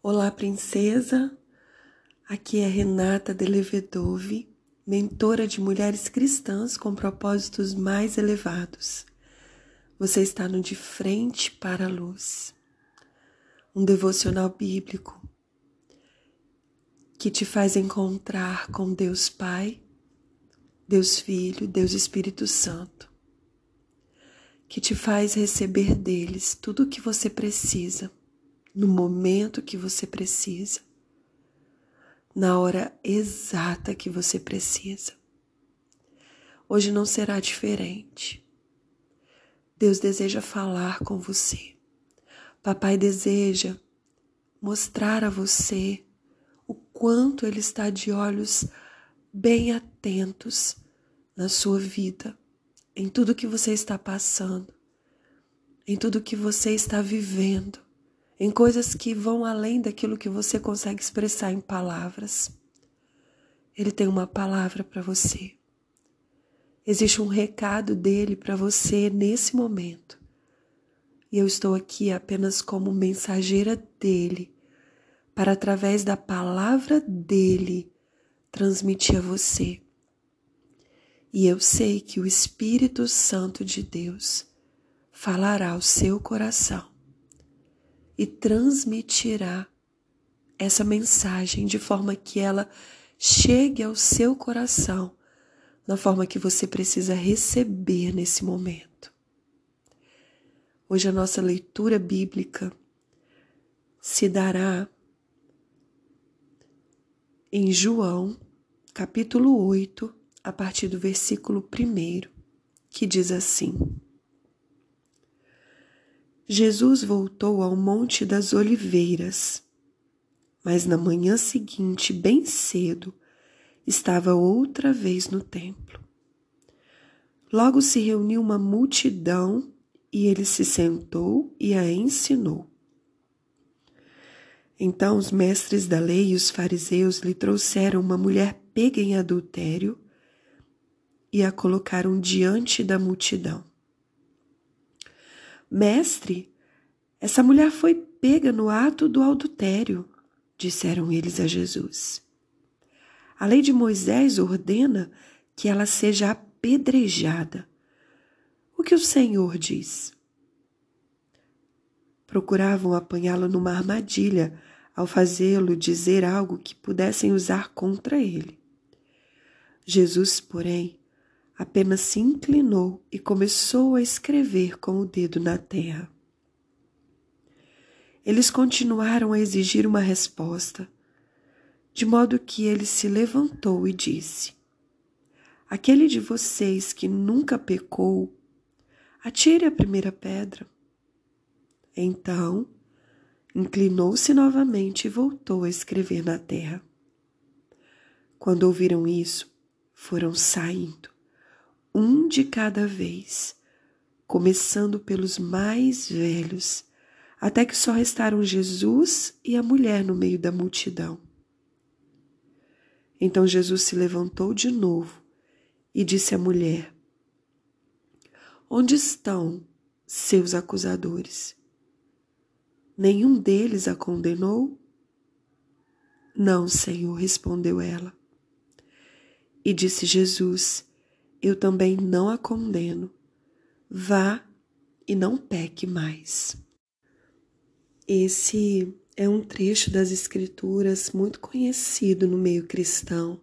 Olá, princesa. Aqui é Renata Delevedove, mentora de mulheres cristãs com propósitos mais elevados. Você está no De Frente para a Luz, um devocional bíblico que te faz encontrar com Deus Pai, Deus Filho, Deus Espírito Santo que te faz receber deles tudo o que você precisa, no momento que você precisa, na hora exata que você precisa. Hoje não será diferente. Deus deseja falar com você. Papai deseja mostrar a você o quanto Ele está de olhos bem atentos na sua vida em tudo que você está passando, em tudo que você está vivendo, em coisas que vão além daquilo que você consegue expressar em palavras. Ele tem uma palavra para você. Existe um recado dele para você nesse momento. E eu estou aqui apenas como mensageira dele, para através da palavra dele transmitir a você e eu sei que o Espírito Santo de Deus falará ao seu coração e transmitirá essa mensagem de forma que ela chegue ao seu coração na forma que você precisa receber nesse momento. Hoje a nossa leitura bíblica se dará em João, capítulo 8, a partir do versículo 1, que diz assim: Jesus voltou ao Monte das Oliveiras, mas na manhã seguinte, bem cedo, estava outra vez no templo. Logo se reuniu uma multidão e ele se sentou e a ensinou. Então os mestres da lei e os fariseus lhe trouxeram uma mulher pega em adultério e a colocaram diante da multidão. Mestre, essa mulher foi pega no ato do adultério, disseram eles a Jesus. A lei de Moisés ordena que ela seja apedrejada. O que o Senhor diz? Procuravam apanhá-lo numa armadilha ao fazê-lo dizer algo que pudessem usar contra ele. Jesus, porém, apenas se inclinou e começou a escrever com o dedo na terra. Eles continuaram a exigir uma resposta, de modo que ele se levantou e disse: Aquele de vocês que nunca pecou, atire a primeira pedra. Então, inclinou-se novamente e voltou a escrever na terra. Quando ouviram isso, foram saindo um de cada vez, começando pelos mais velhos, até que só restaram Jesus e a mulher no meio da multidão. Então Jesus se levantou de novo e disse à mulher: Onde estão seus acusadores? Nenhum deles a condenou? Não, Senhor, respondeu ela. E disse Jesus: eu também não a condeno. Vá e não peque mais. Esse é um trecho das Escrituras muito conhecido no meio cristão,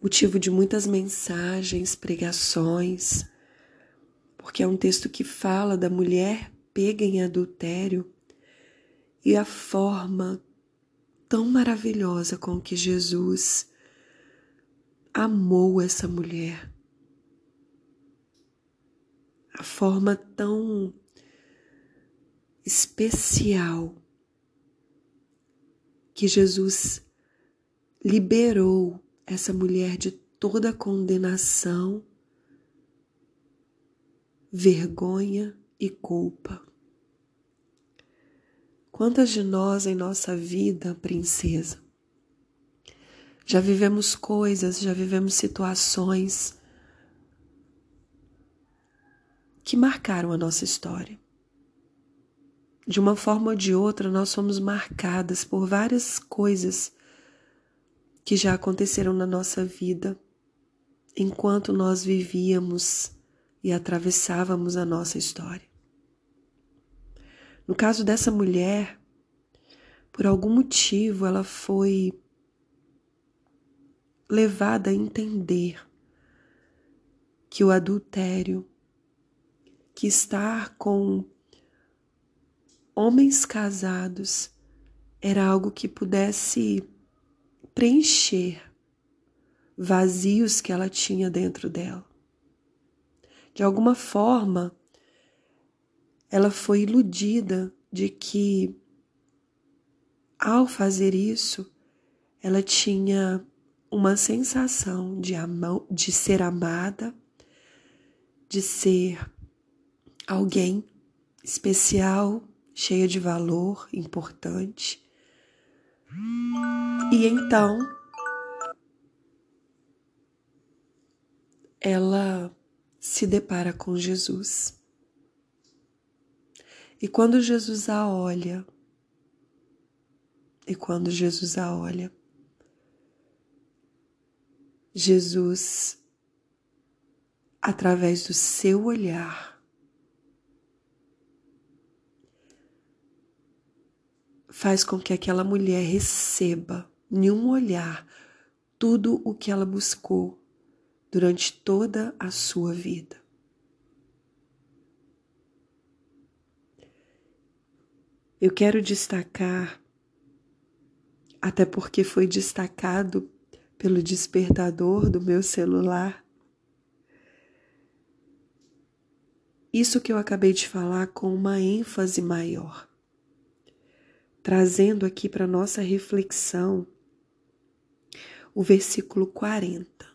motivo de muitas mensagens, pregações, porque é um texto que fala da mulher pega em adultério e a forma tão maravilhosa com que Jesus amou essa mulher forma tão especial que Jesus liberou essa mulher de toda condenação, vergonha e culpa. Quantas de nós em nossa vida, princesa, já vivemos coisas, já vivemos situações que marcaram a nossa história. de uma forma ou de outra, nós somos marcadas por várias coisas que já aconteceram na nossa vida enquanto nós vivíamos e atravessávamos a nossa história. No caso dessa mulher, por algum motivo ela foi levada a entender que o adultério, que estar com homens casados era algo que pudesse preencher vazios que ela tinha dentro dela. De alguma forma, ela foi iludida de que, ao fazer isso, ela tinha uma sensação de, de ser amada, de ser alguém especial, cheia de valor, importante. E então ela se depara com Jesus. E quando Jesus a olha, e quando Jesus a olha, Jesus, através do seu olhar, faz com que aquela mulher receba, em um olhar, tudo o que ela buscou durante toda a sua vida. Eu quero destacar, até porque foi destacado pelo despertador do meu celular, isso que eu acabei de falar com uma ênfase maior trazendo aqui para nossa reflexão o versículo 40.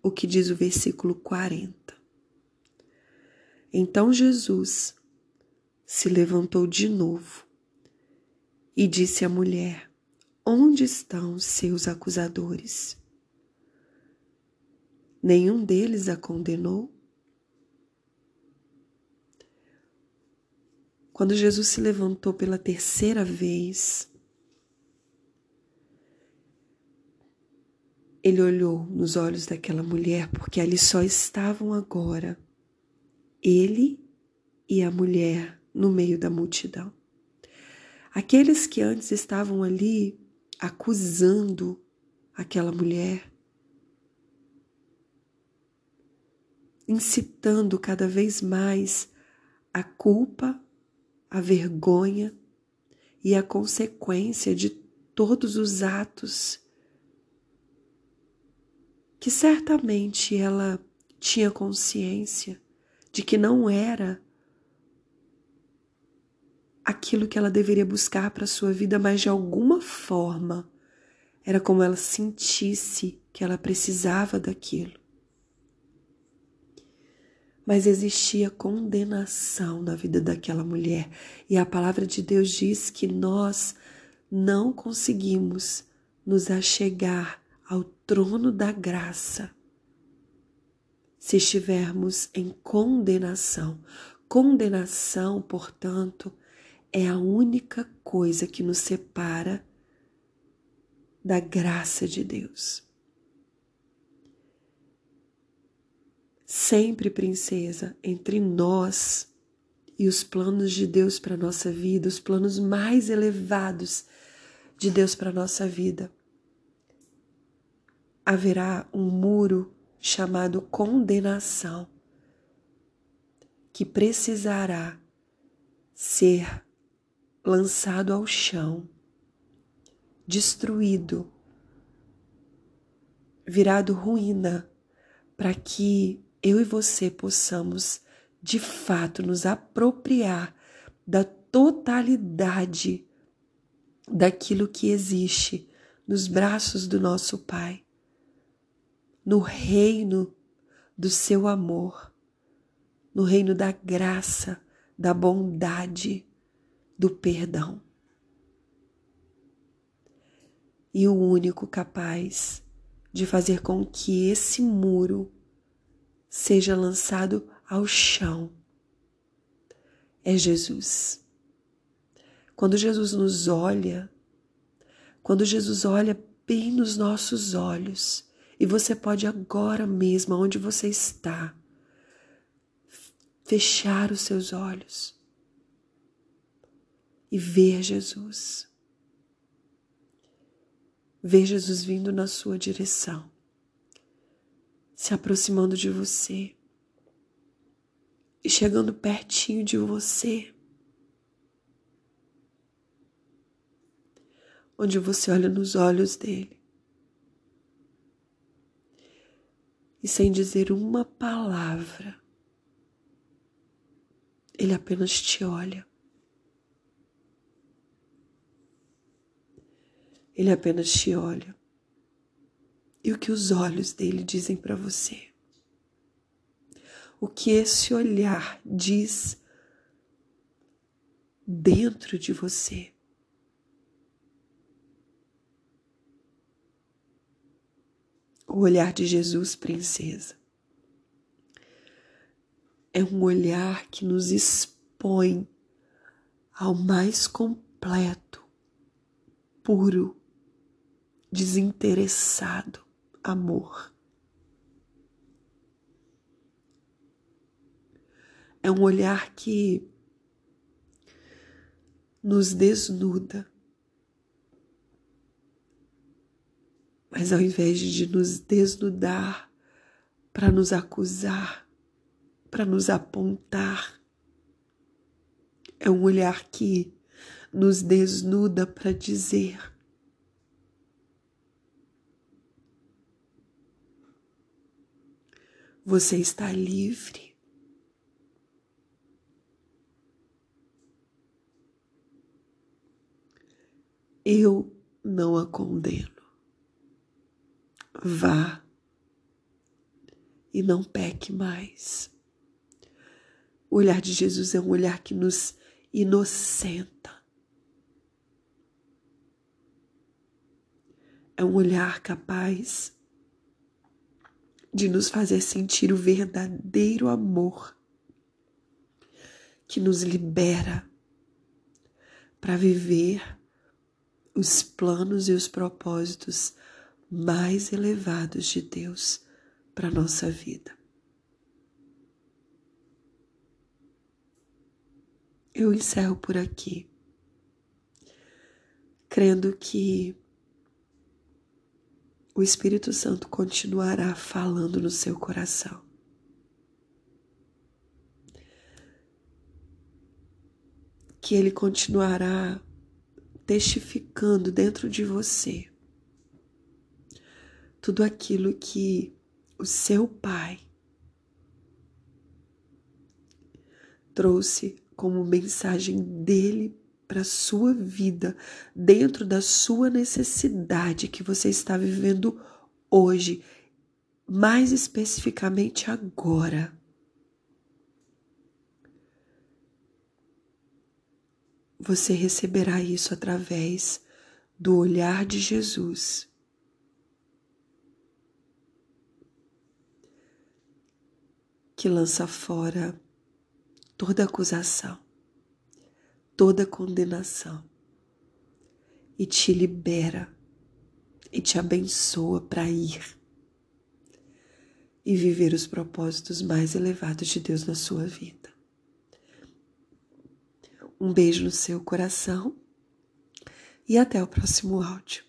O que diz o versículo 40? Então Jesus se levantou de novo e disse à mulher: Onde estão seus acusadores? Nenhum deles a condenou? Quando Jesus se levantou pela terceira vez, ele olhou nos olhos daquela mulher, porque ali só estavam agora ele e a mulher no meio da multidão. Aqueles que antes estavam ali acusando aquela mulher, incitando cada vez mais a culpa a vergonha e a consequência de todos os atos que certamente ela tinha consciência de que não era aquilo que ela deveria buscar para sua vida, mas de alguma forma era como ela sentisse que ela precisava daquilo mas existia condenação na vida daquela mulher. E a palavra de Deus diz que nós não conseguimos nos achegar ao trono da graça se estivermos em condenação. Condenação, portanto, é a única coisa que nos separa da graça de Deus. Sempre, princesa, entre nós e os planos de Deus para nossa vida, os planos mais elevados de Deus para nossa vida. Haverá um muro chamado condenação que precisará ser lançado ao chão, destruído, virado ruína, para que eu e você possamos de fato nos apropriar da totalidade daquilo que existe nos braços do nosso Pai, no reino do seu amor, no reino da graça, da bondade, do perdão. E o único capaz de fazer com que esse muro seja lançado ao chão é Jesus. Quando Jesus nos olha, quando Jesus olha bem nos nossos olhos, e você pode agora mesmo, onde você está, fechar os seus olhos e ver Jesus. Ver Jesus vindo na sua direção, se aproximando de você e chegando pertinho de você. Onde você olha nos olhos dele e sem dizer uma palavra, ele apenas te olha. Ele apenas te olha. E o que os olhos dele dizem para você? O que esse olhar diz dentro de você? O olhar de Jesus, princesa, é um olhar que nos expõe ao mais completo, puro, desinteressado amor. É um olhar que nos desnuda Mas ao invés de nos desnudar para nos acusar, para nos apontar, é um olhar que nos desnuda para dizer: Você está livre. Eu não a condeno vá e não peque mais. O olhar de Jesus é um olhar que nos inocenta. É um olhar capaz de nos fazer sentir o verdadeiro amor que nos libera para viver os planos e os propósitos mais elevados de Deus para nossa vida. Eu encerro por aqui, crendo que o Espírito Santo continuará falando no seu coração. Que ele continuará testificando dentro de você tudo aquilo que o seu pai trouxe como mensagem dele para a sua vida, dentro da sua necessidade que você está vivendo hoje, mais especificamente agora. Você receberá isso através do olhar de Jesus que lança fora toda acusação, toda condenação e te libera e te abençoa para ir e viver os propósitos mais elevados de Deus na sua vida. Um beijo no seu coração e até o próximo áudio.